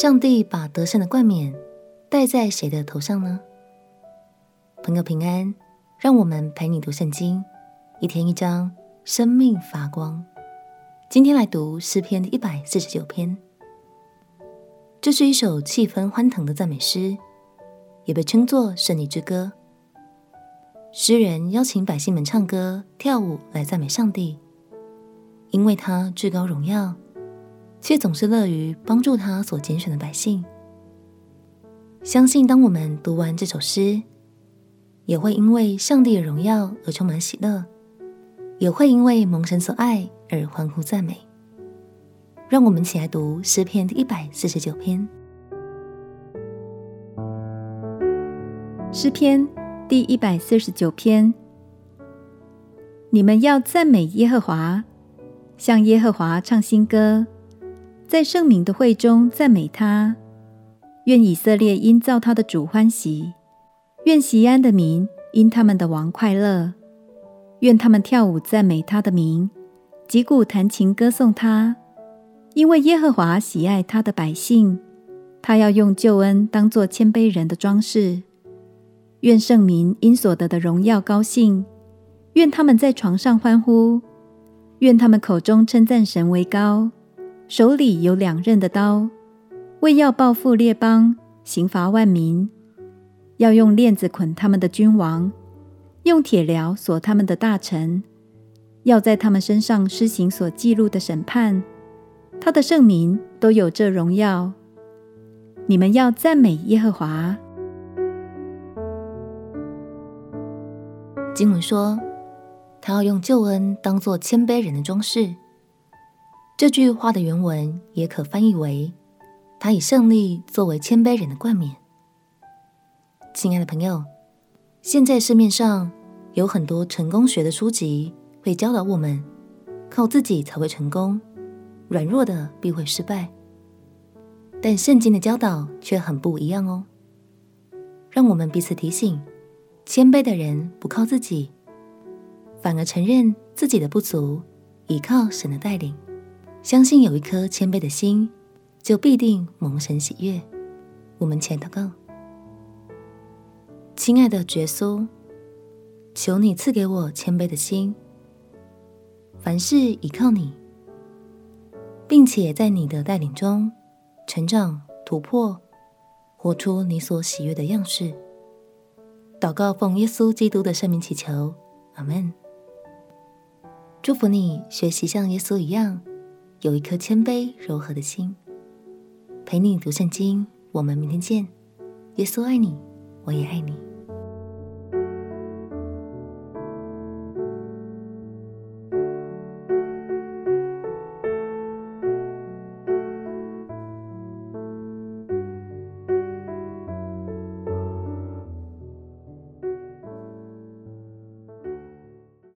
上帝把得胜的冠冕戴在谁的头上呢？朋友平安，让我们陪你读圣经，一天一章，生命发光。今天来读诗篇一百四十九篇，这是一首气氛欢腾的赞美诗，也被称作胜利之歌。诗人邀请百姓们唱歌、跳舞来赞美上帝，因为他至高荣耀，却总是乐于帮助他所拣选的百姓。相信当我们读完这首诗，也会因为上帝的荣耀而充满喜乐，也会因为蒙神所爱而欢呼赞美。让我们一起来读诗篇第一百四十九篇。诗篇第一百四十九篇，你们要赞美耶和华，向耶和华唱新歌，在圣民的会中赞美他。愿以色列因造他的主欢喜。愿锡安的民因他们的王快乐，愿他们跳舞赞美他的名，击鼓弹琴歌颂他。因为耶和华喜爱他的百姓，他要用救恩当作谦卑人的装饰。愿圣民因所得的荣耀高兴，愿他们在床上欢呼，愿他们口中称赞神为高，手里有两刃的刀，为要报复列邦，刑罚万民。要用链子捆他们的君王，用铁镣锁他们的大臣，要在他们身上施行所记录的审判。他的圣名都有这荣耀。你们要赞美耶和华。经文说，他要用救恩当做谦卑人的装饰。这句话的原文也可翻译为：他以胜利作为谦卑人的冠冕。亲爱的朋友，现在市面上有很多成功学的书籍，会教导我们靠自己才会成功，软弱的必会失败。但圣经的教导却很不一样哦。让我们彼此提醒：谦卑的人不靠自己，反而承认自己的不足，倚靠神的带领，相信有一颗谦卑的心，就必定蒙神喜悦。我们前祷告。亲爱的耶稣，求你赐给我谦卑的心，凡事倚靠你，并且在你的带领中成长突破，活出你所喜悦的样式。祷告奉耶稣基督的圣名祈求，阿门。祝福你学习像耶稣一样，有一颗谦卑柔和的心。陪你读圣经，我们明天见。耶稣爱你，我也爱你。